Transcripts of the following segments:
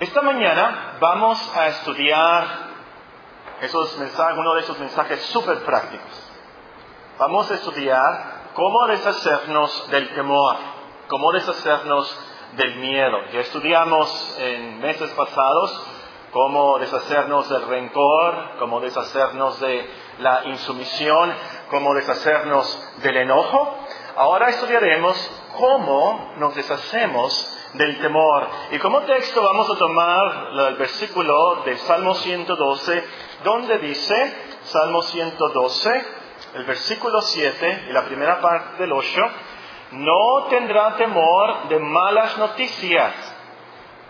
Esta mañana vamos a estudiar esos mensajes, uno de esos mensajes súper prácticos. Vamos a estudiar cómo deshacernos del temor, cómo deshacernos del miedo. Ya estudiamos en meses pasados cómo deshacernos del rencor, cómo deshacernos de la insumisión, cómo deshacernos del enojo. Ahora estudiaremos cómo nos deshacemos del temor. Y como texto vamos a tomar el versículo de Salmo 112, donde dice, Salmo 112, el versículo 7 y la primera parte del 8, no tendrá temor de malas noticias.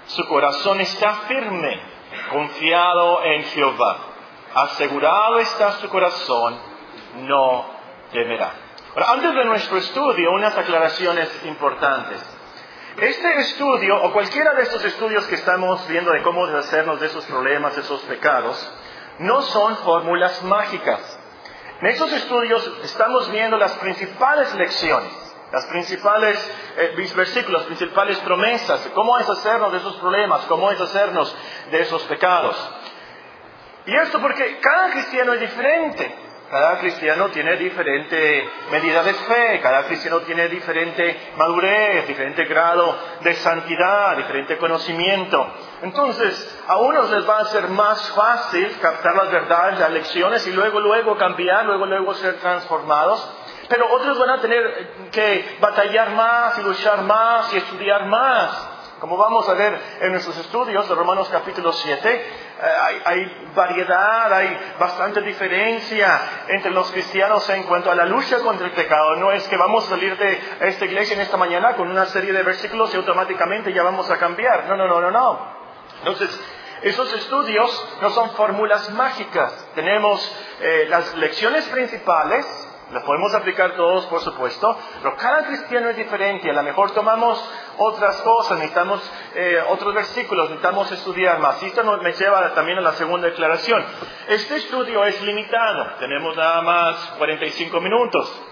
Su corazón está firme, confiado en Jehová. Asegurado está su corazón, no temerá. Ahora, antes de nuestro estudio, unas aclaraciones importantes. Este estudio, o cualquiera de estos estudios que estamos viendo de cómo deshacernos de esos problemas, de esos pecados, no son fórmulas mágicas. En esos estudios estamos viendo las principales lecciones, las principales eh, versículos, las principales promesas, cómo deshacernos de esos problemas, cómo deshacernos de esos pecados. Y esto porque cada cristiano es diferente. Cada cristiano tiene diferente medida de fe, cada cristiano tiene diferente madurez, diferente grado de santidad, diferente conocimiento. Entonces, a unos les va a ser más fácil captar las verdades, las lecciones y luego, luego cambiar, luego, luego ser transformados. Pero otros van a tener que batallar más y luchar más y estudiar más. Como vamos a ver en nuestros estudios de Romanos capítulo 7, eh, hay, variedad, hay bastante diferencia entre los cristianos en cuanto a la lucha contra el pecado. No es que vamos a salir de esta iglesia en esta mañana con una serie de versículos y automáticamente ya vamos a cambiar. No, no, no, no, no. Entonces, esos estudios no son fórmulas mágicas. Tenemos eh, las lecciones principales, las podemos aplicar todos, por supuesto, pero cada cristiano es diferente. A lo mejor tomamos otras cosas, necesitamos eh, otros versículos, necesitamos estudiar más. Y esto me lleva también a la segunda declaración. Este estudio es limitado, tenemos nada más 45 minutos.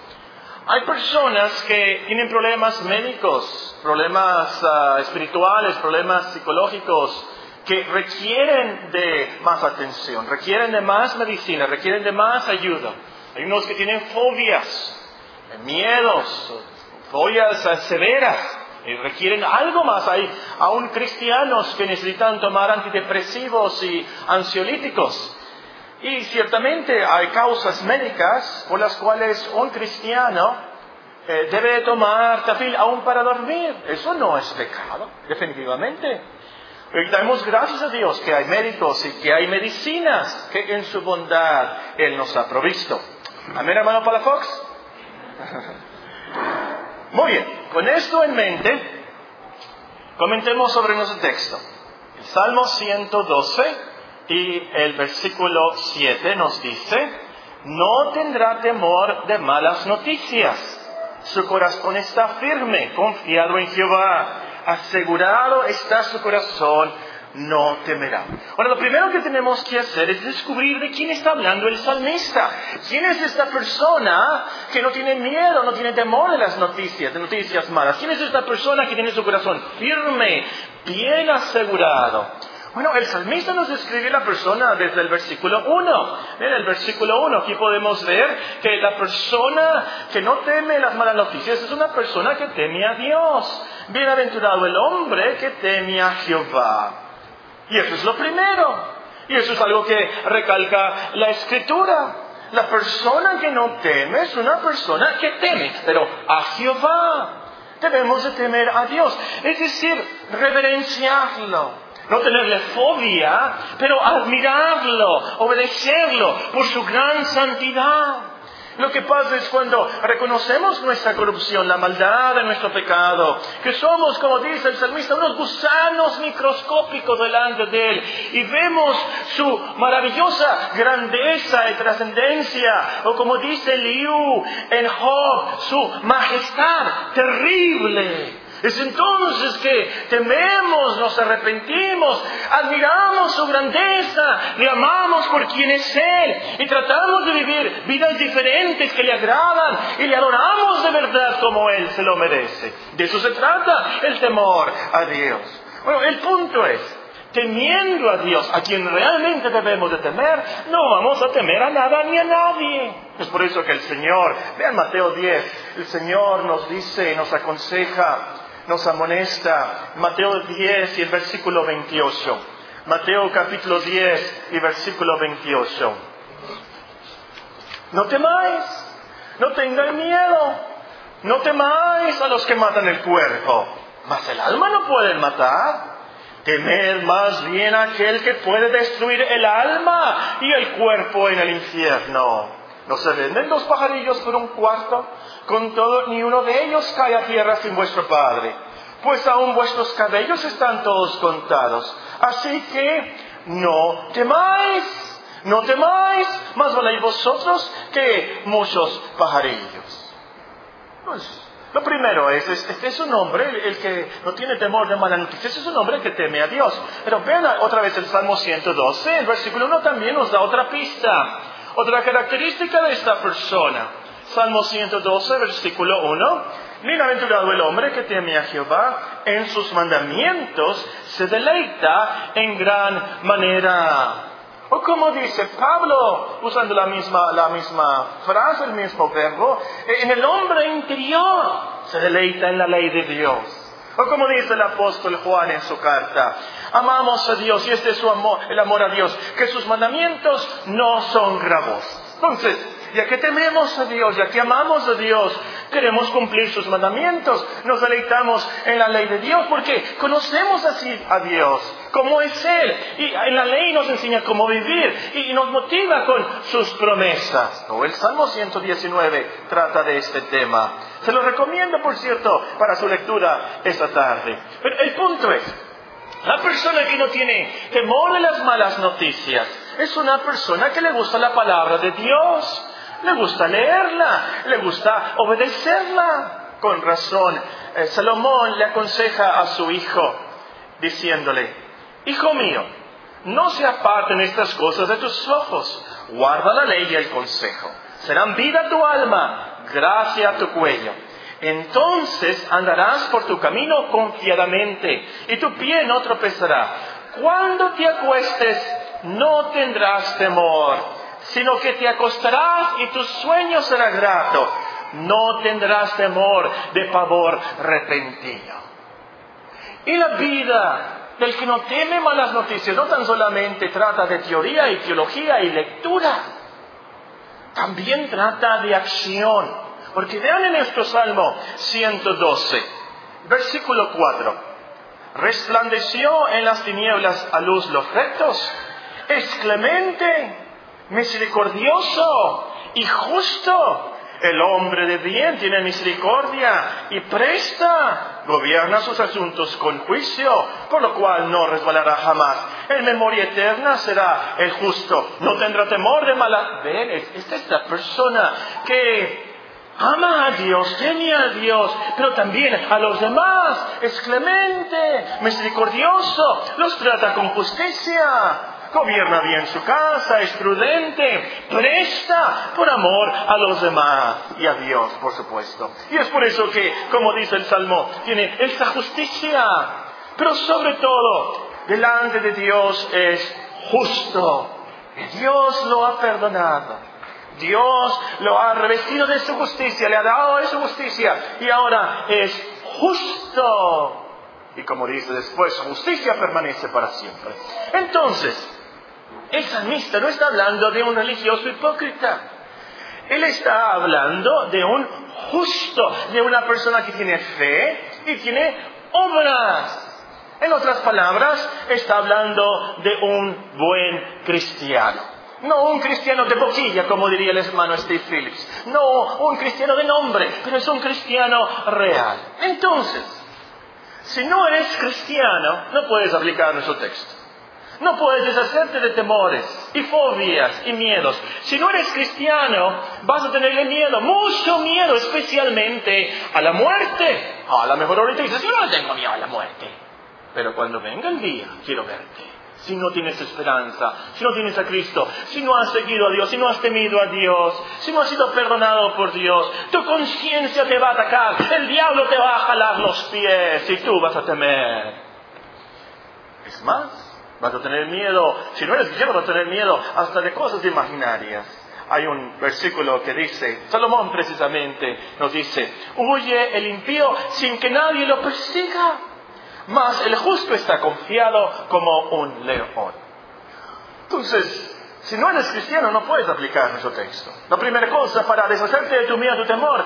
Hay personas que tienen problemas médicos, problemas ah, espirituales, problemas psicológicos, que requieren de más atención, requieren de más medicina, requieren de más ayuda. Hay unos que tienen fobias, miedos, fobias severas y requieren algo más. Hay aún cristianos que necesitan tomar antidepresivos y ansiolíticos. Y ciertamente hay causas médicas por las cuales un cristiano eh, debe tomar tafil aún para dormir. Eso no es pecado, definitivamente. Y damos gracias a Dios que hay médicos y que hay medicinas que en su bondad Él nos ha provisto. Amén, hermano Palafox. Muy bien, con esto en mente, comentemos sobre nuestro texto. El Salmo 112 y el versículo 7 nos dice, no tendrá temor de malas noticias. Su corazón está firme, confiado en Jehová. Asegurado está su corazón no temerá. Ahora, lo primero que tenemos que hacer es descubrir de quién está hablando el salmista. ¿Quién es esta persona que no tiene miedo, no tiene temor de las noticias, de noticias malas? ¿Quién es esta persona que tiene su corazón firme, bien asegurado? Bueno, el salmista nos describe la persona desde el versículo 1. En el versículo 1 aquí podemos ver que la persona que no teme las malas noticias es una persona que teme a Dios. Bienaventurado el hombre que teme a Jehová. Y eso es lo primero. Y eso es algo que recalca la escritura. La persona que no teme es una persona que teme, pero a Jehová. Debemos de temer a Dios. Es decir, reverenciarlo. No tenerle fobia, pero admirarlo, obedecerlo por su gran santidad. Lo que pasa es cuando reconocemos nuestra corrupción, la maldad de nuestro pecado, que somos, como dice el salmista, unos gusanos microscópicos delante de Él, y vemos su maravillosa grandeza y trascendencia, o como dice Liu en Job, su majestad terrible. Es entonces que tememos, nos arrepentimos, admiramos su grandeza, le amamos por quien es Él y tratamos de vivir vidas diferentes que le agradan y le adoramos de verdad como Él se lo merece. De eso se trata el temor a Dios. Bueno, el punto es temiendo a Dios, a quien realmente debemos de temer, no vamos a temer a nada ni a nadie. Es por eso que el Señor, vean Mateo 10, el Señor nos dice, nos aconseja, nos amonesta, Mateo 10 y el versículo 28. Mateo capítulo 10 y versículo 28. No temáis, no tengáis miedo, no temáis a los que matan el cuerpo, mas el alma no pueden matar. Temer más bien a aquel que puede destruir el alma y el cuerpo en el infierno. ¿No se venden dos pajarillos por un cuarto? Con todo, ni uno de ellos cae a tierra sin vuestro Padre. Pues aún vuestros cabellos están todos contados. Así que no temáis, no temáis, más valéis vosotros que muchos pajarillos. Pues, lo primero es, este es un hombre, el, que no tiene temor de mala noticia, es un hombre que teme a Dios. Pero vean otra vez el Salmo 112, el versículo 1 también nos da otra pista, otra característica de esta persona. Salmo 112, versículo 1. Bienaventurado el hombre que teme a Jehová, en sus mandamientos se deleita en gran manera. O como dice Pablo, usando la misma, la misma frase, el mismo verbo, en el hombre interior se deleita en la ley de Dios. O como dice el apóstol Juan en su carta, amamos a Dios y este es su amor, el amor a Dios, que sus mandamientos no son gravosos. Entonces, ya que tememos a Dios, ya que amamos a Dios, queremos cumplir sus mandamientos, nos deleitamos en la ley de Dios porque conocemos así a Dios, cómo es Él, y en la ley nos enseña cómo vivir y nos motiva con sus promesas. O el Salmo 119 trata de este tema. Se lo recomiendo, por cierto, para su lectura esta tarde. Pero el punto es, la persona que no tiene temor de las malas noticias es una persona que le gusta la palabra de Dios le gusta leerla, le gusta obedecerla. Con razón, eh, Salomón le aconseja a su hijo, diciéndole, Hijo mío, no se aparten estas cosas de tus ojos, guarda la ley y el consejo. Serán vida a tu alma, gracia a tu cuello. Entonces andarás por tu camino confiadamente y tu pie no tropezará. Cuando te acuestes, no tendrás temor sino que te acostarás y tu sueño será grato. No tendrás temor de pavor repentino. Y la vida del que no teme malas noticias no tan solamente trata de teoría y teología y lectura, también trata de acción. Porque vean en nuestro Salmo 112, versículo 4. Resplandeció en las tinieblas a luz los rectos, es clemente misericordioso y justo. El hombre de bien tiene misericordia y presta, gobierna sus asuntos con juicio, por lo cual no resbalará jamás. En memoria eterna será el justo, no tendrá temor de mala. Ven, esta es la persona que ama a Dios, teme a Dios, pero también a los demás. Es clemente, misericordioso, los trata con justicia gobierna bien su casa, es prudente, presta por amor a los demás y a Dios, por supuesto. Y es por eso que, como dice el Salmo, tiene esta justicia, pero sobre todo, delante de Dios es justo. Dios lo ha perdonado. Dios lo ha revestido de su justicia, le ha dado de su justicia y ahora es justo. Y como dice después, justicia permanece para siempre. Entonces, el salmista no está hablando de un religioso hipócrita. Él está hablando de un justo, de una persona que tiene fe y tiene obras. En otras palabras, está hablando de un buen cristiano. No un cristiano de boquilla, como diría el hermano Steve Phillips. No un cristiano de nombre, pero es un cristiano real. Entonces, si no eres cristiano, no puedes aplicar nuestro texto. No puedes deshacerte de temores y fobias y miedos. Si no eres cristiano, vas a tenerle miedo, mucho miedo, especialmente a la muerte. A lo mejor ahorita dices, yo no tengo miedo a la muerte. Pero cuando venga el día, quiero verte. Si no tienes esperanza, si no tienes a Cristo, si no has seguido a Dios, si no has temido a Dios, si no has sido perdonado por Dios, tu conciencia te va a atacar, el diablo te va a jalar los pies y tú vas a temer. Es más, Vas a tener miedo, si no eres cristiano vas a tener miedo hasta de cosas imaginarias. Hay un versículo que dice, Salomón precisamente nos dice, huye el impío sin que nadie lo persiga, mas el justo está confiado como un león. Entonces, si no eres cristiano no puedes aplicar nuestro texto. La primera cosa para deshacerte de tu miedo, tu temor,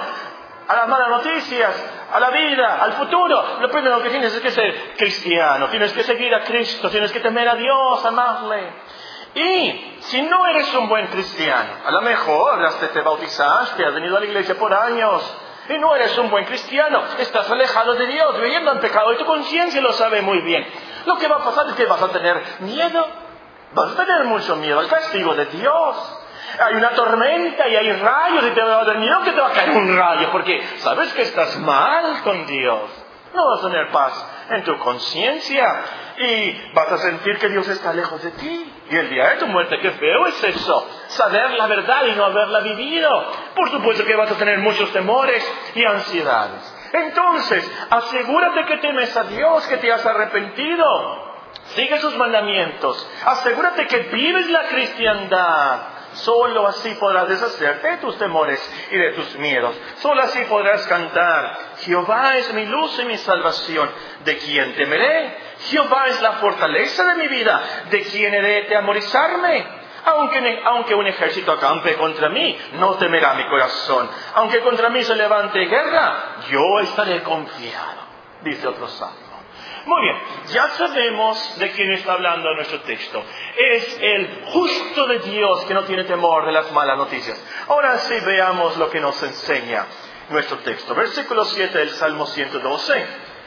a las malas noticias, a la vida, al futuro, lo primero que tienes es que ser cristiano, tienes que seguir a Cristo, tienes que temer a Dios, amarle. Y si no eres un buen cristiano, a lo mejor hasta te bautizaste, has venido a la iglesia por años, y no eres un buen cristiano, estás alejado de Dios, viviendo en pecado, y tu conciencia lo sabe muy bien. Lo que va a pasar es que vas a tener miedo, vas a tener mucho miedo al castigo de Dios. Hay una tormenta y hay rayos y te va a dar miedo que te va a caer un rayo, porque sabes que estás mal con Dios. No vas a tener paz en tu conciencia y vas a sentir que Dios está lejos de ti. Y el día de tu muerte, qué feo es eso. Saber la verdad y no haberla vivido. Por supuesto que vas a tener muchos temores y ansiedades. Entonces, asegúrate que temes a Dios, que te has arrepentido. Sigue sus mandamientos. Asegúrate que vives la cristiandad. Solo así podrás deshacerte de tus temores y de tus miedos. Solo así podrás cantar, Jehová es mi luz y mi salvación. ¿De quién temeré? Jehová es la fortaleza de mi vida. ¿De quién he de amorizarme? Aunque, aunque un ejército acampe contra mí, no temerá mi corazón. Aunque contra mí se levante guerra, yo estaré confiado. Dice otro salmo. Muy bien, ya sabemos de quién está hablando nuestro texto. Es el justo de Dios que no tiene temor de las malas noticias. Ahora sí veamos lo que nos enseña nuestro texto. Versículo 7 del Salmo 112.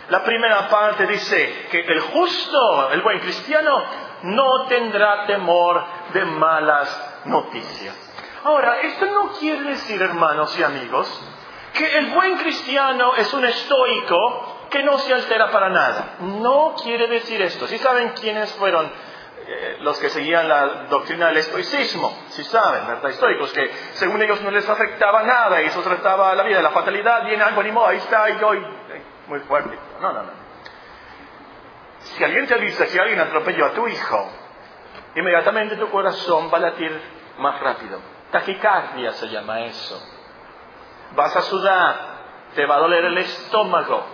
La primera parte dice que el justo, el buen cristiano, no tendrá temor de malas noticias. Ahora, esto no quiere decir, hermanos y amigos, que el buen cristiano es un estoico que no se altera para nada. No quiere decir esto. Si saben quiénes fueron eh, los que seguían la doctrina del estoicismo, si saben, ¿verdad? Estoicos, que según ellos no les afectaba nada y eso trataba la vida, la fatalidad, viene algo, ni modo, ahí está, y yo, eh, muy fuerte. No, no, no. Si alguien te dice que alguien atropelló a tu hijo, inmediatamente tu corazón va a latir más rápido. Taquicardia se llama eso. Vas a sudar, te va a doler el estómago,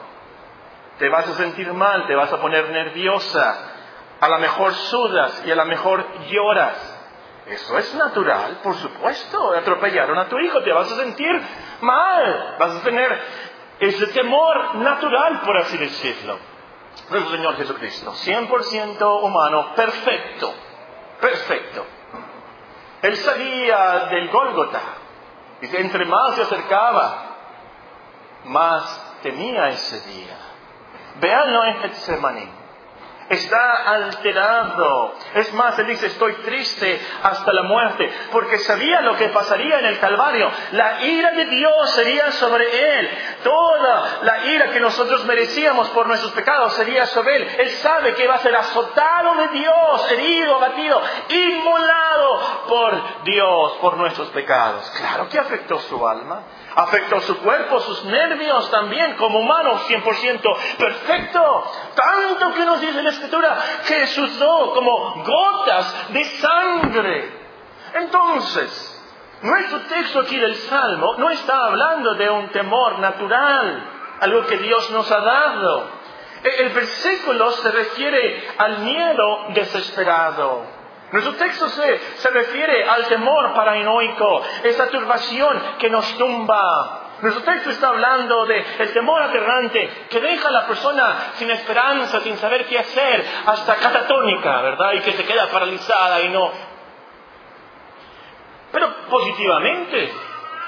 te vas a sentir mal, te vas a poner nerviosa, a lo mejor sudas y a lo mejor lloras. Eso es natural, por supuesto. Atropellaron a tu hijo, te vas a sentir mal, vas a tener ese temor natural, por así decirlo. Nuestro Señor Jesucristo, 100% humano, perfecto, perfecto. Él salía del Gólgota y entre más se acercaba, más temía ese día. Veanlo en Getsemaní está alterado. Es más, él dice, estoy triste hasta la muerte, porque sabía lo que pasaría en el Calvario. La ira de Dios sería sobre él. Toda la ira que nosotros merecíamos por nuestros pecados sería sobre él. Él sabe que va a ser azotado de Dios, herido, abatido, inmolado por Dios, por nuestros pecados. Claro que afectó su alma. Afectó su cuerpo, sus nervios también, como humano, 100% perfecto. Tanto que nos dice la Escritura que sudó como gotas de sangre. Entonces, nuestro texto aquí del Salmo no está hablando de un temor natural, algo que Dios nos ha dado. El versículo se refiere al miedo desesperado. Nuestro texto se, se refiere al temor paranoico, esa turbación que nos tumba. Nuestro texto está hablando de el temor aterrante que deja a la persona sin esperanza, sin saber qué hacer, hasta catatónica, ¿verdad? Y que se queda paralizada y no. Pero positivamente,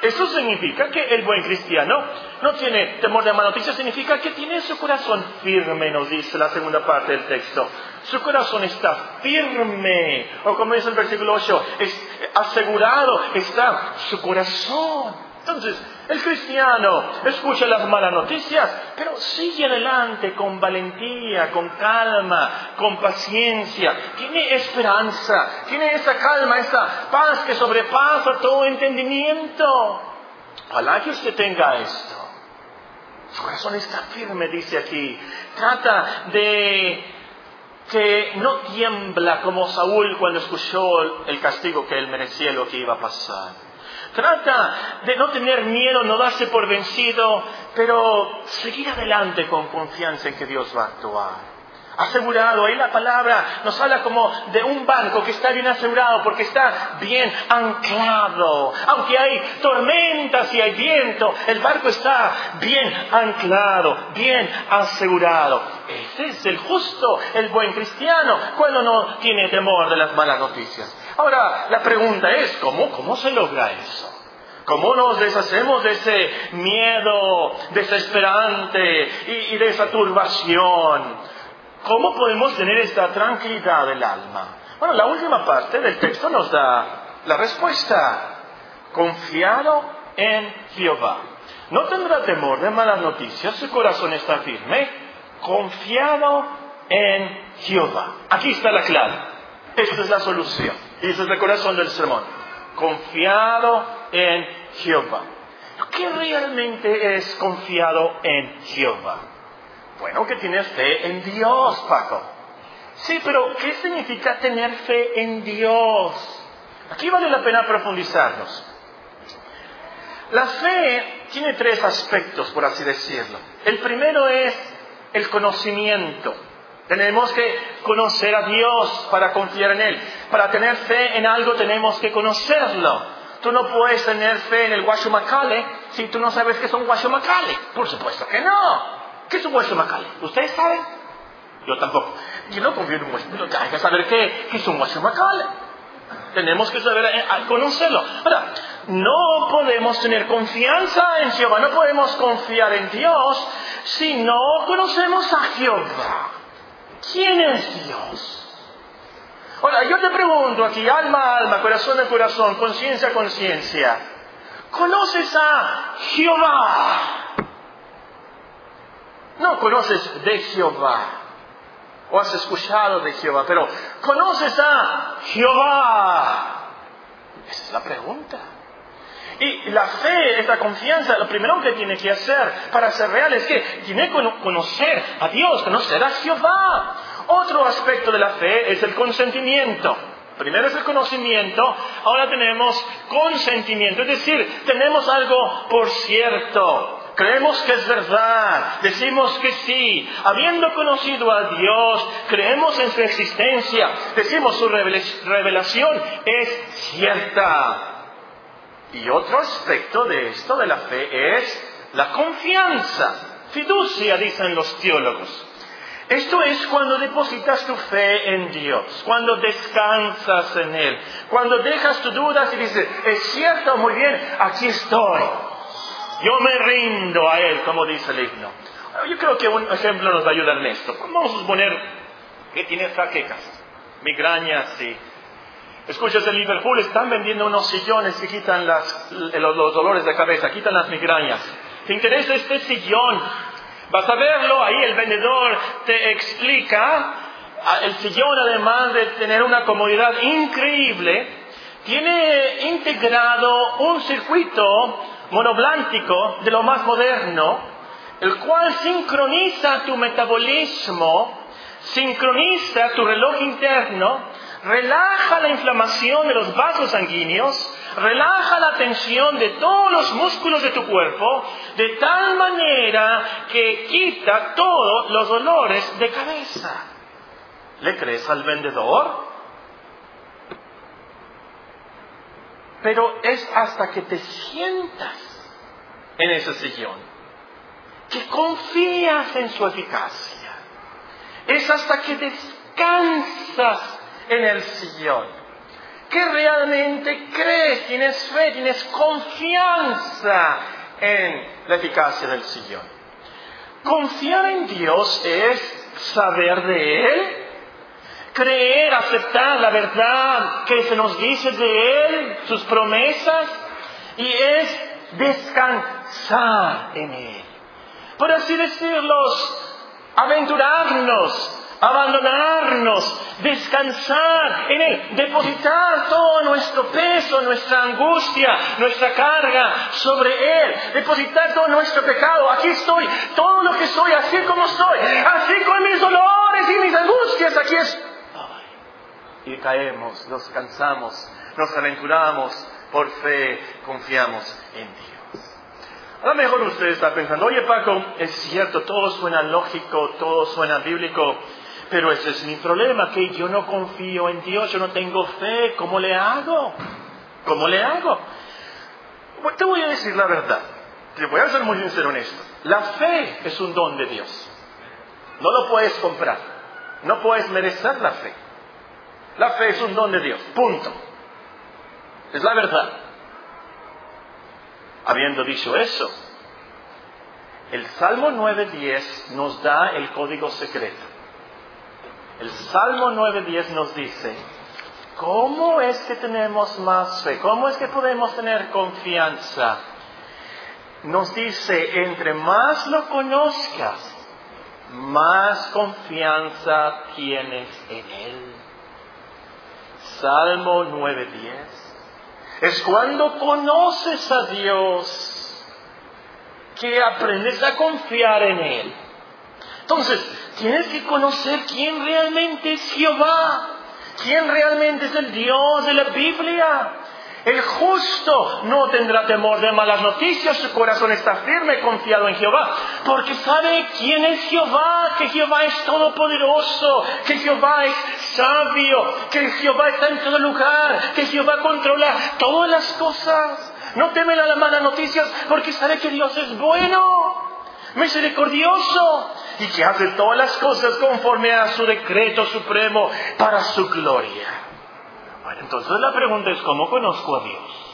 eso significa que el buen cristiano no tiene temor de mala noticia, significa que tiene su corazón firme, nos dice la segunda parte del texto. Su corazón está firme, o como dice el versículo 8, es asegurado está su corazón. Entonces, el cristiano escucha las malas noticias, pero sigue adelante con valentía, con calma, con paciencia. Tiene esperanza, tiene esa calma, esa paz que sobrepasa todo entendimiento. Ojalá que usted tenga esto. Su corazón está firme, dice aquí. Trata de que no tiembla como Saúl cuando escuchó el castigo que él merecía lo que iba a pasar. Trata de no tener miedo, no darse por vencido, pero seguir adelante con confianza en que Dios va a actuar asegurado. Ahí la palabra nos habla como de un barco que está bien asegurado porque está bien anclado. Aunque hay tormentas y hay viento, el barco está bien anclado, bien asegurado. Ese es el justo, el buen cristiano, cuando no tiene temor de las malas noticias. Ahora, la pregunta es, ¿cómo, cómo se logra eso? ¿Cómo nos deshacemos de ese miedo desesperante y, y de esa turbación? ¿Cómo podemos tener esta tranquilidad del alma? Bueno, la última parte del texto nos da la respuesta. Confiado en Jehová. No tendrá temor de malas noticias, su corazón está firme. Confiado en Jehová. Aquí está la clave. Esta es la solución. Y es el corazón del sermón. Confiado en Jehová. ¿Qué realmente es confiado en Jehová? Bueno, que tienes fe en Dios, Paco. Sí, pero ¿qué significa tener fe en Dios? Aquí vale la pena profundizarnos. La fe tiene tres aspectos, por así decirlo. El primero es el conocimiento. Tenemos que conocer a Dios para confiar en Él. Para tener fe en algo tenemos que conocerlo. Tú no puedes tener fe en el guachumacale si tú no sabes qué es un guachumacale. Por supuesto que no. ¿Qué es un hueso macale? ¿Ustedes saben? Yo tampoco. Yo no confío en un hueso, pero hay que saber qué, es un hueso macale. Tenemos que saber eh, conocerlo. Ahora, no podemos tener confianza en Jehová, no podemos confiar en Dios si no conocemos a Jehová. ¿Quién es Dios? Ahora, yo te pregunto aquí, alma alma, corazón a corazón, conciencia conciencia. ¿Conoces a Jehová? No conoces de Jehová o has escuchado de Jehová, pero conoces a Jehová. Esa es la pregunta. Y la fe, esta confianza, lo primero que tiene que hacer para ser real es que tiene que conocer a Dios, conocer a Jehová. Otro aspecto de la fe es el consentimiento. Primero es el conocimiento, ahora tenemos consentimiento, es decir, tenemos algo por cierto. Creemos que es verdad, decimos que sí, habiendo conocido a Dios, creemos en su existencia, decimos su revelación es cierta. Y otro aspecto de esto de la fe es la confianza, fiducia, dicen los teólogos. Esto es cuando depositas tu fe en Dios, cuando descansas en Él, cuando dejas tus dudas y dices, es cierto, muy bien, aquí estoy. Yo me rindo a Él, como dice el himno. Yo creo que un ejemplo nos va a ayudar en esto. Vamos a suponer que tienes jaquecas, migrañas y... Escuchas en Liverpool, están vendiendo unos sillones que quitan los, los dolores de cabeza, quitan las migrañas. ¿Te interesa este sillón? Vas a verlo, ahí el vendedor te explica, ah, el sillón además de tener una comodidad increíble, tiene integrado un circuito monoblántico de lo más moderno, el cual sincroniza tu metabolismo, sincroniza tu reloj interno, relaja la inflamación de los vasos sanguíneos, relaja la tensión de todos los músculos de tu cuerpo, de tal manera que quita todos los dolores de cabeza. ¿Le crees al vendedor? Pero es hasta que te sientas en ese sillón, que confías en su eficacia. Es hasta que descansas en el Sillón. Que realmente crees, tienes fe, tienes confianza en la eficacia del Sillón. Confiar en Dios es saber de Él, creer, aceptar la verdad que se nos dice de Él, sus promesas, y es descansar en Él. Por así decirlo, aventurarnos abandonarnos, descansar en Él, depositar todo nuestro peso, nuestra angustia, nuestra carga sobre Él, depositar todo nuestro pecado. Aquí estoy, todo lo que soy, así como estoy, así con mis dolores y mis angustias, aquí es. Y caemos, nos cansamos, nos aventuramos, por fe confiamos en Dios. A lo mejor usted está pensando, oye Paco, es cierto, todo suena lógico, todo suena bíblico, pero ese es mi problema, que yo no confío en Dios, yo no tengo fe, ¿cómo le hago? ¿Cómo le hago? te voy a decir la verdad, te voy a ser muy sincero en esto. La fe es un don de Dios. No lo puedes comprar, no puedes merecer la fe. La fe es un don de Dios, punto. Es la verdad. Habiendo dicho eso, el Salmo 9.10 nos da el código secreto. El Salmo 9.10 nos dice, ¿cómo es que tenemos más fe? ¿Cómo es que podemos tener confianza? Nos dice, entre más lo conozcas, más confianza tienes en Él. Salmo 9.10. Es cuando conoces a Dios que aprendes a confiar en Él. Entonces, tienes que conocer quién realmente es Jehová, quién realmente es el Dios de la Biblia. El justo no tendrá temor de malas noticias, su corazón está firme, confiado en Jehová, porque sabe quién es Jehová, que Jehová es todopoderoso, que Jehová es sabio, que Jehová está en todo lugar, que Jehová controla todas las cosas. No teme a las malas noticias porque sabe que Dios es bueno misericordioso y que hace todas las cosas conforme a su decreto supremo para su gloria. Entonces la pregunta es, ¿cómo conozco a Dios?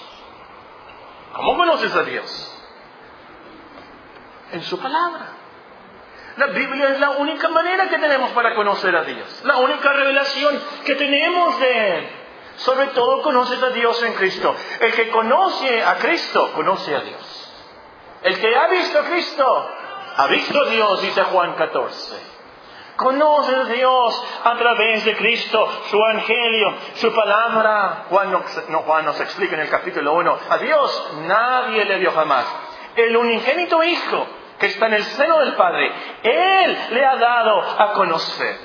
¿Cómo conoces a Dios? En su palabra. La Biblia es la única manera que tenemos para conocer a Dios, la única revelación que tenemos de Él. Sobre todo conoces a Dios en Cristo. El que conoce a Cristo, conoce a Dios. El que ha visto a Cristo, ha visto Dios, dice Juan 14. Conoce a Dios a través de Cristo, su evangelio, su palabra. Juan, no, Juan nos explica en el capítulo 1, a Dios nadie le dio jamás. El unigénito Hijo que está en el seno del Padre, Él le ha dado a conocer.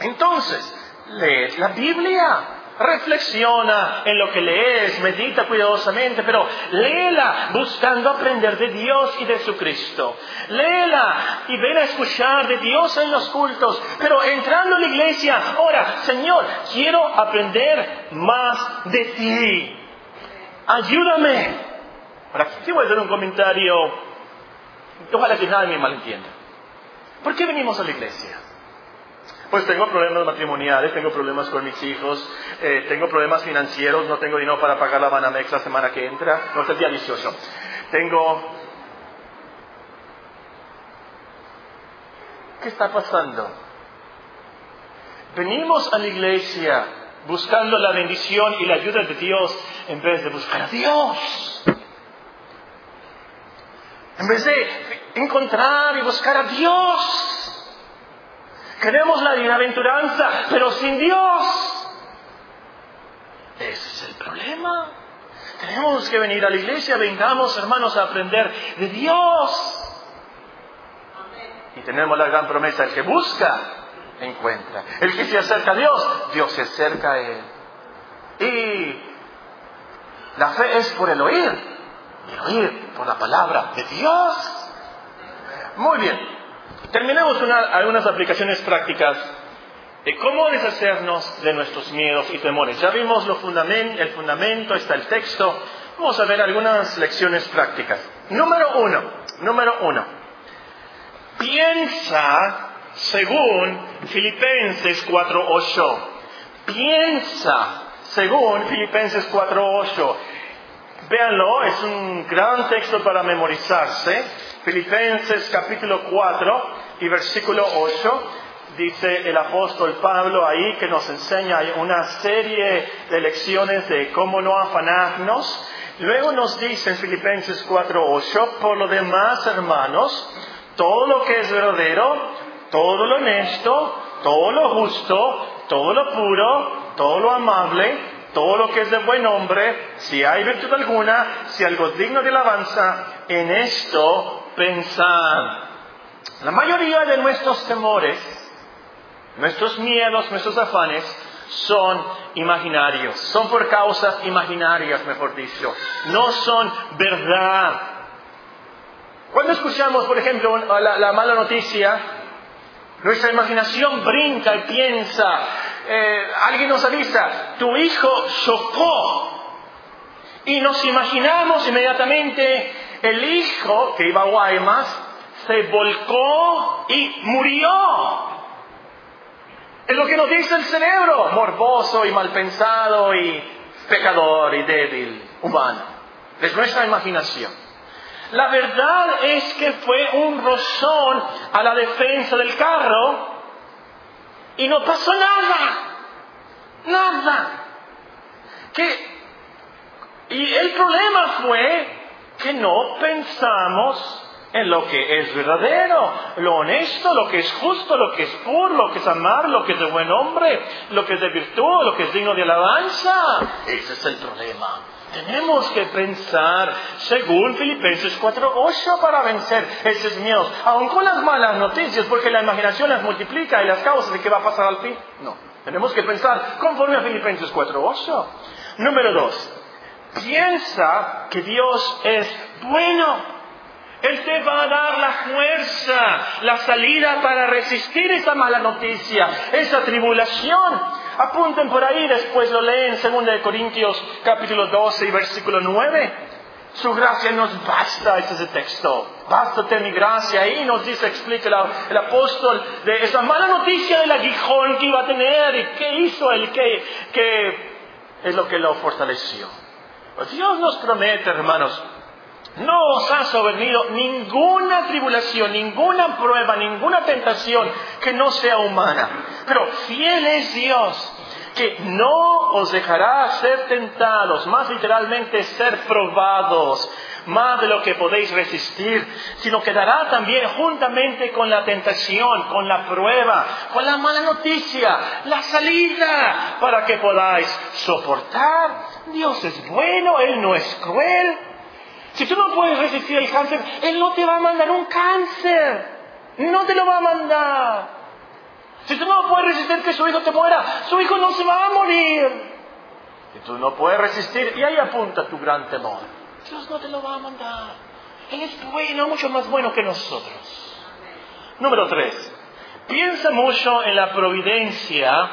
Entonces, lees la Biblia, reflexiona en lo que lees, medita cuidadosamente, pero léela buscando aprender de Dios y de su Cristo. Léela y ven a escuchar de Dios en los cultos, pero entrando a la iglesia, ora, Señor, quiero aprender más de ti. Ayúdame. Ahora, aquí voy a hacer un comentario, ojalá que nadie me malentienda. ¿Por qué venimos a la iglesia? Pues tengo problemas matrimoniales, tengo problemas con mis hijos, eh, tengo problemas financieros, no tengo dinero para pagar la Banamex la semana que entra, no es el día 18. Tengo... ¿Qué está pasando? Venimos a la iglesia buscando la bendición y la ayuda de Dios en vez de buscar a Dios. En vez de encontrar y buscar a Dios. Queremos la bienaventuranza, pero sin Dios. Ese es el problema. Tenemos que venir a la iglesia, vengamos hermanos a aprender de Dios. Y tenemos la gran promesa, el que busca, encuentra. El que se acerca a Dios, Dios se acerca a él. Y la fe es por el oír, el oír por la palabra de Dios. Muy bien, Terminemos algunas aplicaciones prácticas de cómo deshacernos de nuestros miedos y temores. Ya vimos el fundamento, está el texto. Vamos a ver algunas lecciones prácticas. Número uno, número uno. Piensa según Filipenses 4.8. Piensa según Filipenses 4.8. Véanlo, es un gran texto para memorizarse. Filipenses capítulo 4 y versículo 8 dice el apóstol Pablo ahí que nos enseña una serie de lecciones de cómo no afanarnos. Luego nos dice en Filipenses 4:8, por lo demás, hermanos, todo lo que es verdadero, todo lo honesto, todo lo justo, todo lo puro, todo lo amable, todo lo que es de buen nombre, si hay virtud alguna, si algo digno de alabanza, en esto pensad. La mayoría de nuestros temores Nuestros miedos, nuestros afanes son imaginarios, son por causas imaginarias, mejor dicho, no son verdad. Cuando escuchamos, por ejemplo, la, mala noticia, nuestra imaginación brinca y piensa, eh, alguien nos avisa, tu hijo chocó. Y nos imaginamos inmediatamente el hijo que iba a Guaymas, se volcó y murió. Es lo que nos dice el cerebro, morboso y mal pensado y pecador y débil, humano. Es nuestra imaginación. La verdad es que fue un rozón a la defensa del carro y no pasó nada. Nada. Que, y el problema fue que no pensamos en lo que es verdadero, lo honesto, lo que es justo, lo que es puro, lo que es amar, lo que es de buen hombre, lo que es de virtud, lo que es digno de alabanza. Ese es el problema. Tenemos que pensar según Filipenses 4.8 para vencer esos miedos, aun con las malas noticias, porque la imaginación las multiplica y las causas de qué va a pasar al fin. No, tenemos que pensar conforme a Filipenses 4.8. Número dos, piensa que Dios es bueno. Él te va a dar la fuerza, la salida para resistir esa mala noticia, esa tribulación. Apunten por ahí, después lo leen en 2 Corintios capítulo 12 y versículo 9. Su gracia nos basta, ese es el texto. Bástate mi gracia. Ahí nos dice, explica el, apóstol, de esa mala noticia del aguijón que iba a tener y qué hizo él, que, es lo que lo fortaleció. Pues Dios nos promete, hermanos, no os ha sobrevenido ninguna tribulación, ninguna prueba, ninguna tentación que no sea humana. Pero fiel es Dios, que no os dejará ser tentados, más literalmente ser probados, más de lo que podéis resistir, sino que dará también juntamente con la tentación, con la prueba, con la mala noticia, la salida, para que podáis soportar. Dios es bueno, Él no es cruel. Si tú no puedes resistir el cáncer, Él no te va a mandar un cáncer. No te lo va a mandar. Si tú no puedes resistir que su hijo te muera, su hijo no se va a morir. Si tú no puedes resistir, y ahí apunta tu gran temor. Dios no te lo va a mandar. Él es bueno, mucho más bueno que nosotros. Número tres. Piensa mucho en la providencia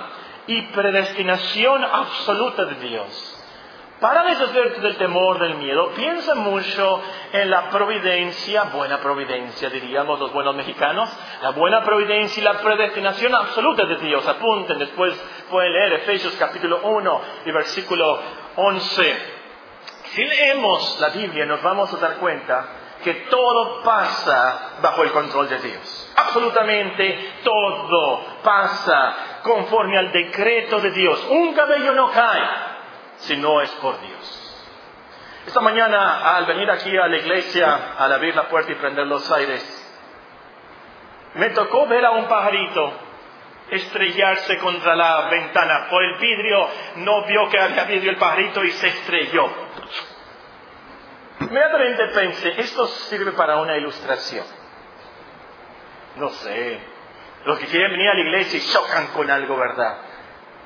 y predestinación absoluta de Dios. Para deshacerte del temor, del miedo, piensa mucho en la providencia, buena providencia diríamos los buenos mexicanos, la buena providencia y la predestinación absoluta de Dios. Apunten, después pueden leer Efesios capítulo 1 y versículo 11. Si leemos la Biblia nos vamos a dar cuenta que todo pasa bajo el control de Dios. Absolutamente todo pasa conforme al decreto de Dios. Un cabello no cae si no es por Dios. Esta mañana, al venir aquí a la iglesia, al abrir la puerta y prender los aires, me tocó ver a un pajarito estrellarse contra la ventana. Por el vidrio no vio que había vidrio el pajarito y se estrelló. Inmediatamente pensé, esto sirve para una ilustración. No sé, los que quieren venir a la iglesia y chocan con algo, ¿verdad?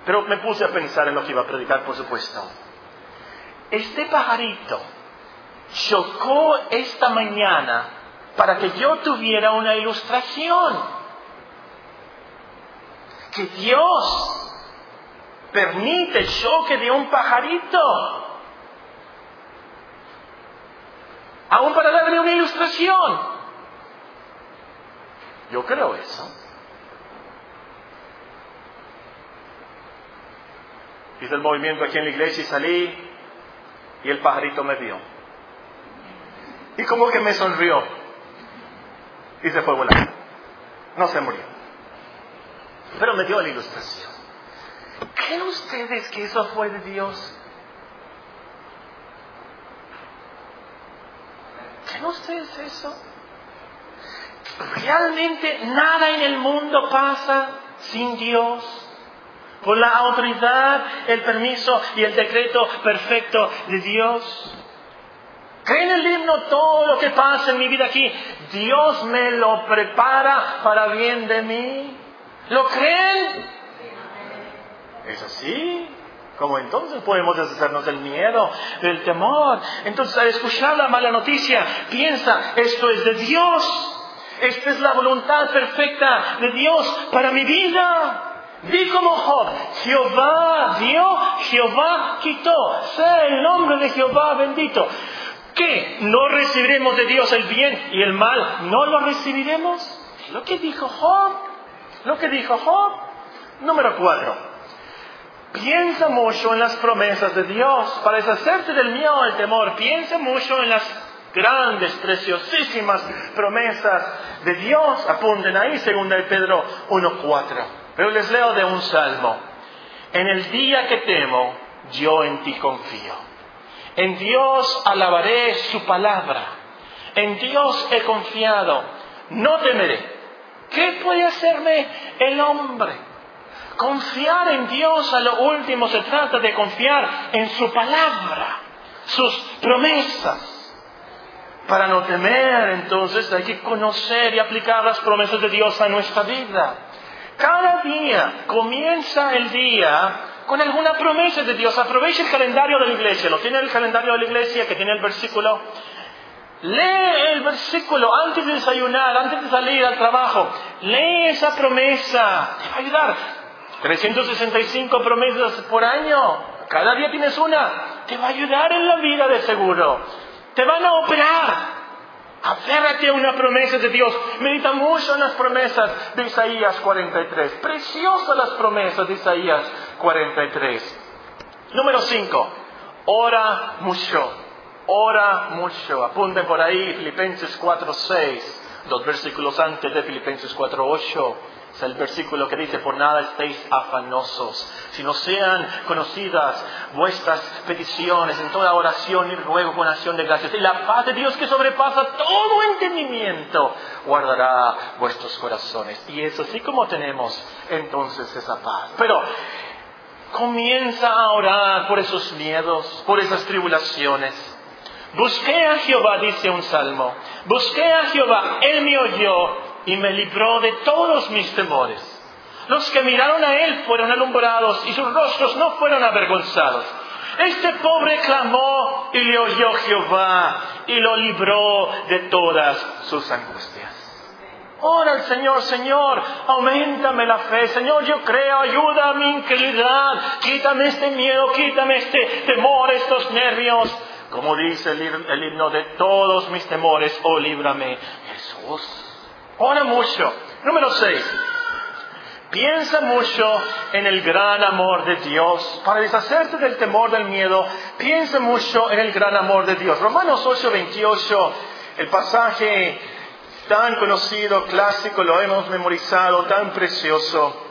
Pero me puse a pensar en lo que iba a predicar, por supuesto. Este pajarito chocó esta mañana para que yo tuviera una ilustración. Que Dios permite el choque de un pajarito. Aún para darme una ilustración. Yo creo eso. Hice el movimiento aquí en la iglesia y salí y el pajarito me vio. Y como que me sonrió y se fue volando. No se murió. Pero me dio la ilustración. ¿Creen ustedes que eso fue de Dios? ¿Creen ustedes eso? ¿Realmente nada en el mundo pasa sin Dios? por la autoridad, el permiso y el decreto perfecto de Dios. ¿Creen el himno todo lo que pasa en mi vida aquí? Dios me lo prepara para bien de mí. ¿Lo creen? ¿Es así? ¿Cómo entonces podemos deshacernos del miedo, del temor? Entonces al escuchar la mala noticia, piensa, esto es de Dios. Esta es la voluntad perfecta de Dios para mi vida. Di como Job, Jehová dio, Jehová quitó. Sea el nombre de Jehová bendito. ¿Qué? ¿No recibiremos de Dios el bien y el mal? ¿No lo recibiremos? Lo que dijo Job. Lo que dijo Job. Número cuatro. Piensa mucho en las promesas de Dios. Para deshacerte del miedo del temor, piensa mucho en las grandes, preciosísimas promesas de Dios. Apunten ahí, segunda de Pedro 1.4. Pero les leo de un salmo. En el día que temo, yo en ti confío. En Dios alabaré su palabra. En Dios he confiado. No temeré. ¿Qué puede hacerme el hombre? Confiar en Dios a lo último se trata de confiar en su palabra, sus promesas. Para no temer, entonces hay que conocer y aplicar las promesas de Dios a nuestra vida. Cada día comienza el día con alguna promesa de Dios. Aprovecha el calendario de la iglesia. ¿Lo tiene el calendario de la iglesia que tiene el versículo? Lee el versículo antes de desayunar, antes de salir al trabajo. Lee esa promesa. Te va a ayudar. 365 promesas por año. Cada día tienes una. Te va a ayudar en la vida de seguro. Te van a operar. Aférrate a una promesa de Dios. Medita mucho en las promesas de Isaías 43. Preciosas las promesas de Isaías 43. Número 5. Ora mucho. Ora mucho. Apunten por ahí Filipenses 4.6. Dos versículos antes de Filipenses 4.8. Es el versículo que dice, por nada estéis afanosos, si no sean conocidas vuestras peticiones en toda oración y ruego con acción de gracias. Y la paz de Dios que sobrepasa todo entendimiento guardará vuestros corazones. Y eso así como tenemos entonces esa paz. Pero comienza a orar por esos miedos, por esas tribulaciones. Busqué a Jehová, dice un salmo. Busqué a Jehová, Él me oyó y me libró de todos mis temores. Los que miraron a él fueron alumbrados y sus rostros no fueron avergonzados. Este pobre clamó y le oyó Jehová y lo libró de todas sus angustias. Ora al Señor, Señor, aumentame la fe. Señor, yo creo, ayuda a mi incredulidad. Quítame este miedo, quítame este temor, estos nervios. Como dice el, himno de todos mis temores, oh, líbrame, Jesús. Ora mucho. Número 6. Piensa mucho en el gran amor de Dios. Para deshacerte del temor, del miedo, piensa mucho en el gran amor de Dios. Romanos 8, 28, el pasaje tan conocido, clásico, lo hemos memorizado, tan precioso.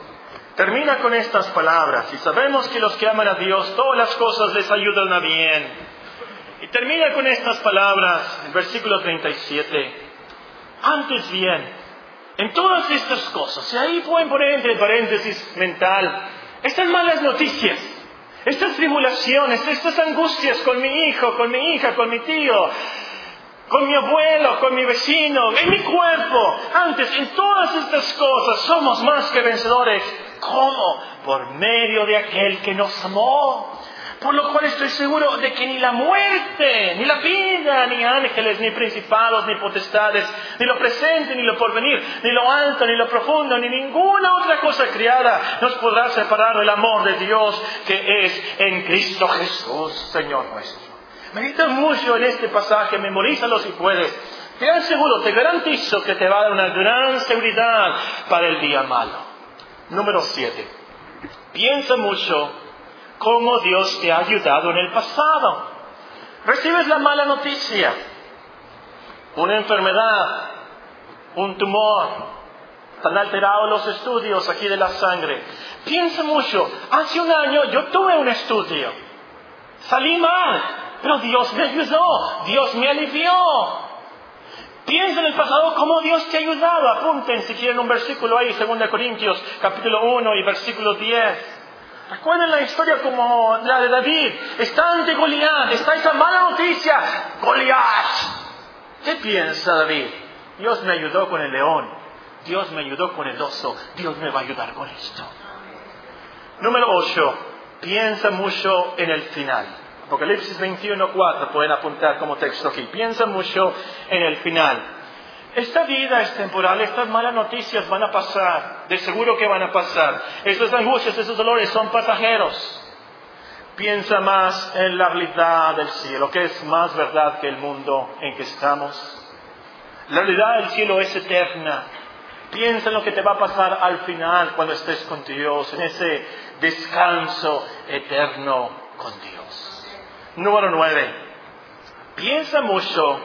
Termina con estas palabras. Y sabemos que los que aman a Dios, todas las cosas les ayudan a bien. Y termina con estas palabras, el versículo 37. Antes bien, en todas estas cosas, y ahí pueden poner entre paréntesis mental, estas malas noticias, estas tribulaciones, estas angustias con mi hijo, con mi hija, con mi tío, con mi abuelo, con mi vecino, en mi cuerpo. Antes, en todas estas cosas somos más que vencedores. ¿Cómo? Por medio de aquel que nos amó. Por lo cual estoy seguro de que ni la muerte, ni la vida, ni ángeles, ni principados, ni potestades, ni lo presente, ni lo porvenir, ni lo alto, ni lo profundo, ni ninguna otra cosa criada nos podrá separar del amor de Dios que es en Cristo Jesús, Señor nuestro. Medita mucho en este pasaje, memorízalo si puedes. Te aseguro, te garantizo que te va a dar una gran seguridad para el día malo. Número siete. Piensa mucho cómo Dios te ha ayudado en el pasado. Recibes la mala noticia, una enfermedad, un tumor, están alterados los estudios aquí de la sangre. Piensa mucho, hace un año yo tuve un estudio, salí mal, pero Dios me ayudó, Dios me alivió. Piensa en el pasado cómo Dios te ha ayudado. Apunten si quieren un versículo ahí, 2 Corintios capítulo 1 y versículo 10. Recuerden la historia como la de David. Está ante Goliat, está esa mala noticia. Goliat. ¿Qué piensa David? Dios me ayudó con el león. Dios me ayudó con el oso, Dios me va a ayudar con esto. Número 8. Piensa mucho en el final. Apocalipsis 21.4 pueden apuntar como texto aquí. Piensa mucho en el final. Esta vida es temporal, estas malas noticias van a pasar, de seguro que van a pasar. Estas angustias, estos dolores son pasajeros. Piensa más en la realidad del cielo, que es más verdad que el mundo en que estamos. La realidad del cielo es eterna. Piensa en lo que te va a pasar al final cuando estés con Dios, en ese descanso eterno con Dios. Número nueve. Piensa mucho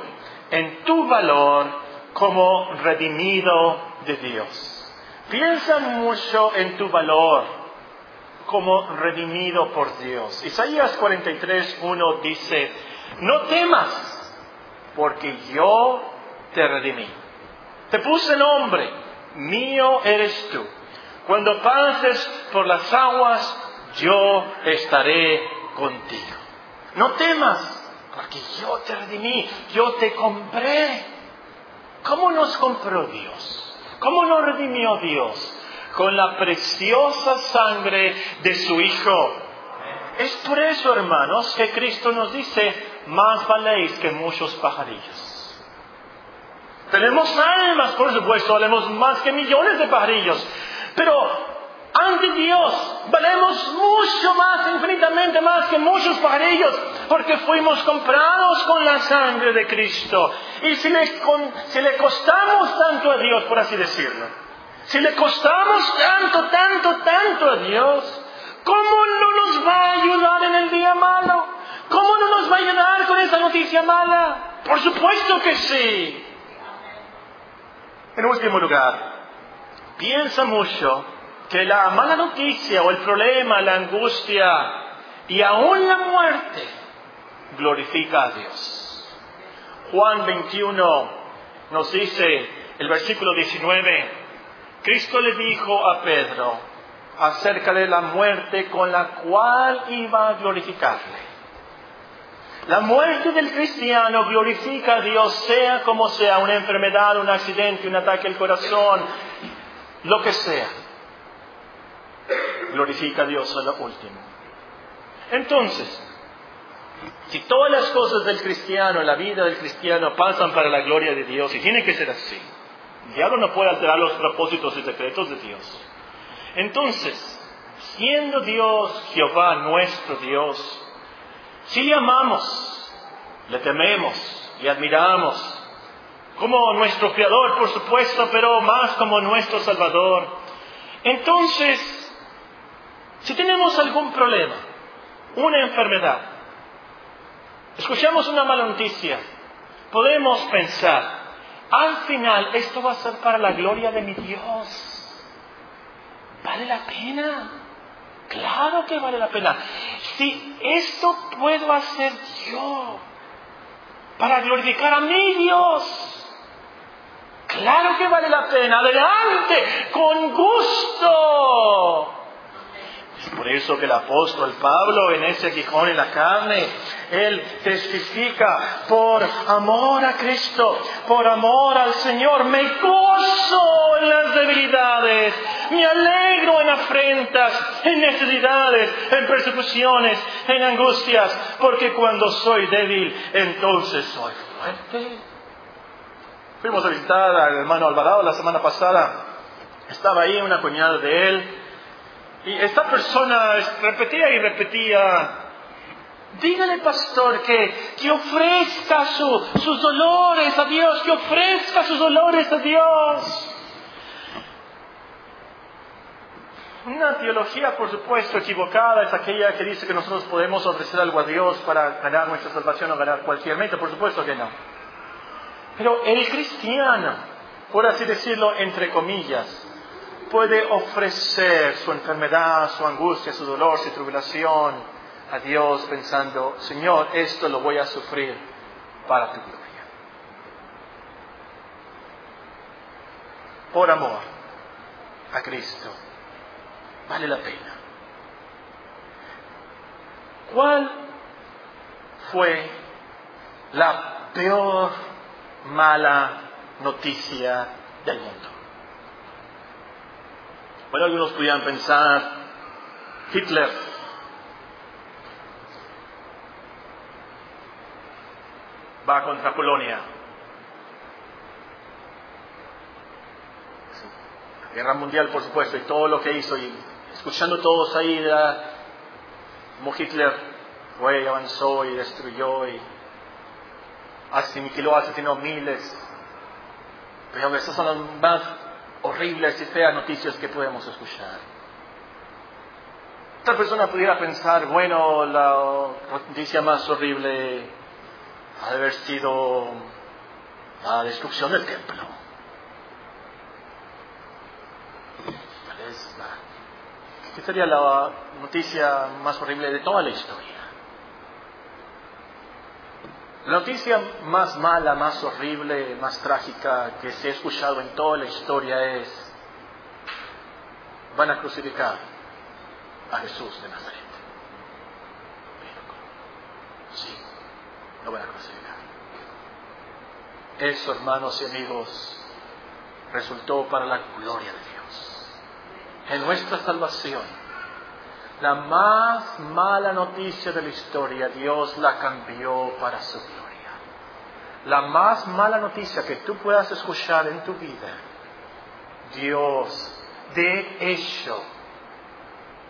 en tu valor como redimido de Dios. Piensa mucho en tu valor como redimido por Dios. Isaías 43, 1 dice, no temas, porque yo te redimí. Te puse nombre, mío eres tú. Cuando pases por las aguas, yo estaré contigo. No temas, porque yo te redimí, yo te compré. ¿Cómo nos compró Dios? ¿Cómo nos redimió Dios? Con la preciosa sangre de su Hijo. Es por eso, hermanos, que Cristo nos dice, más valéis que muchos pajarillos. Tenemos almas, por supuesto, valemos más que millones de pajarillos. Pero ante Dios valemos mucho más, infinitamente más que muchos pajarillos, porque fuimos comprados con la sangre de Cristo. Y si le, si le costamos tanto a Dios, por así decirlo, si le costamos tanto, tanto, tanto a Dios, ¿cómo no nos va a ayudar en el día malo? ¿Cómo no nos va a ayudar con esa noticia mala? Por supuesto que sí. En último lugar, piensa mucho que la mala noticia o el problema, la angustia y aún la muerte glorifica a Dios. Juan 21 nos dice, el versículo 19, Cristo le dijo a Pedro acerca de la muerte con la cual iba a glorificarle. La muerte del cristiano glorifica a Dios, sea como sea, una enfermedad, un accidente, un ataque al corazón, lo que sea. Glorifica a Dios a lo último. Entonces, si todas las cosas del cristiano, la vida del cristiano, pasan para la gloria de Dios, y tiene que ser así, el diablo no puede alterar los propósitos y secretos de Dios. Entonces, siendo Dios Jehová nuestro Dios, si le amamos, le tememos y admiramos, como nuestro Creador, por supuesto, pero más como nuestro Salvador. Entonces, si tenemos algún problema, una enfermedad, escuchamos una mala noticia, podemos pensar, al final esto va a ser para la gloria de mi Dios. ¿Vale la pena? Claro que vale la pena. Si esto puedo hacer yo para glorificar a mi Dios, claro que vale la pena. Adelante, con gusto. Es por eso que el apóstol Pablo en ese aguijón en la carne, él testifica por amor a Cristo, por amor al Señor. Me gozo en las debilidades, me alegro en afrentas, en necesidades, en persecuciones, en angustias, porque cuando soy débil, entonces soy fuerte. Fuimos a visitar al hermano Alvarado la semana pasada. Estaba ahí una cuñada de él y esta persona repetía y repetía, dígale pastor que, que ofrezca sus dolores a Dios, que ofrezca sus dolores a Dios. Una teología, por supuesto, equivocada es aquella que dice que nosotros podemos ofrecer algo a Dios para ganar nuestra salvación o ganar cualquier meta. Por supuesto que no. Pero el cristiano, por así decirlo, entre comillas, puede ofrecer su enfermedad, su angustia, su dolor, su tribulación a Dios pensando, Señor, esto lo voy a sufrir para tu gloria. Por amor a Cristo, vale la pena. ¿Cuál fue la peor mala noticia del mundo? Bueno, algunos pudieran pensar, Hitler, va contra Polonia. Guerra Mundial, por supuesto, y todo lo que hizo, y escuchando todos ahí, como Hitler fue y avanzó y destruyó y aniquiló, asesinó miles. Pero esas son las más horribles y feas noticias que podemos escuchar. Otra persona pudiera pensar, bueno, la noticia más horrible ha de haber sido la destrucción del templo. ¿Qué sería la noticia más horrible de toda la historia? La noticia más mala, más horrible, más trágica que se ha escuchado en toda la historia es, van a crucificar a Jesús de Nazaret. Sí, lo van a crucificar. Eso, hermanos y amigos, resultó para la gloria de Dios. En nuestra salvación, la más mala noticia de la historia, Dios la cambió para su gloria. La más mala noticia que tú puedas escuchar en tu vida, Dios de hecho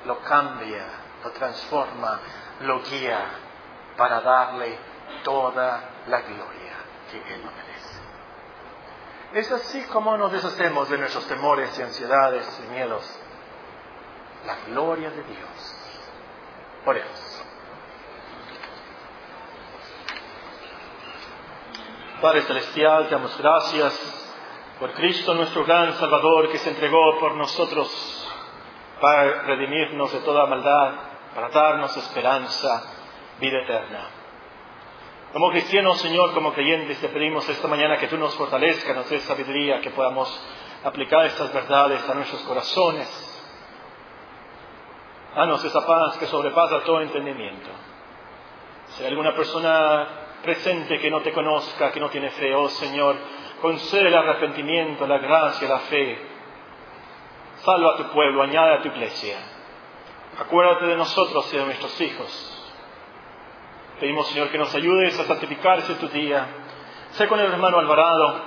lo cambia, lo transforma, lo guía para darle toda la gloria que Él merece. Es así como nos deshacemos de nuestros temores y ansiedades y miedos la gloria de Dios. Oremos. Padre Celestial, te damos gracias por Cristo nuestro gran Salvador que se entregó por nosotros para redimirnos de toda maldad, para darnos esperanza, vida eterna. Como cristianos, Señor, como creyentes, te pedimos esta mañana que tú nos fortalezcas, nos des sabiduría, que podamos aplicar estas verdades a nuestros corazones Danos esa paz que sobrepasa todo entendimiento. Si hay alguna persona presente que no te conozca, que no tiene fe, oh Señor, concede el arrepentimiento, la gracia, la fe. Salva a tu pueblo, añade a tu iglesia. Acuérdate de nosotros y de nuestros hijos. Pedimos, Señor, que nos ayudes a santificarse tu día. Sé con el hermano Alvarado,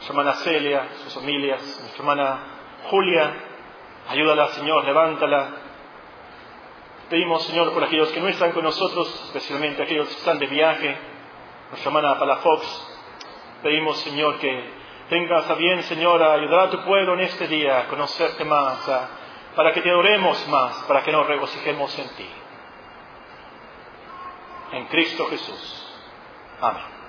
su hermana Celia, sus familias, nuestra hermana Julia, Ayúdala, Señor, levántala. Pedimos, Señor, por aquellos que no están con nosotros, especialmente aquellos que están de viaje, nuestra hermana Palafox. Pedimos, Señor, que tengas a bien, Señor, ayudar a tu pueblo en este día a conocerte más, para que te adoremos más, para que nos regocijemos en ti. En Cristo Jesús. Amén.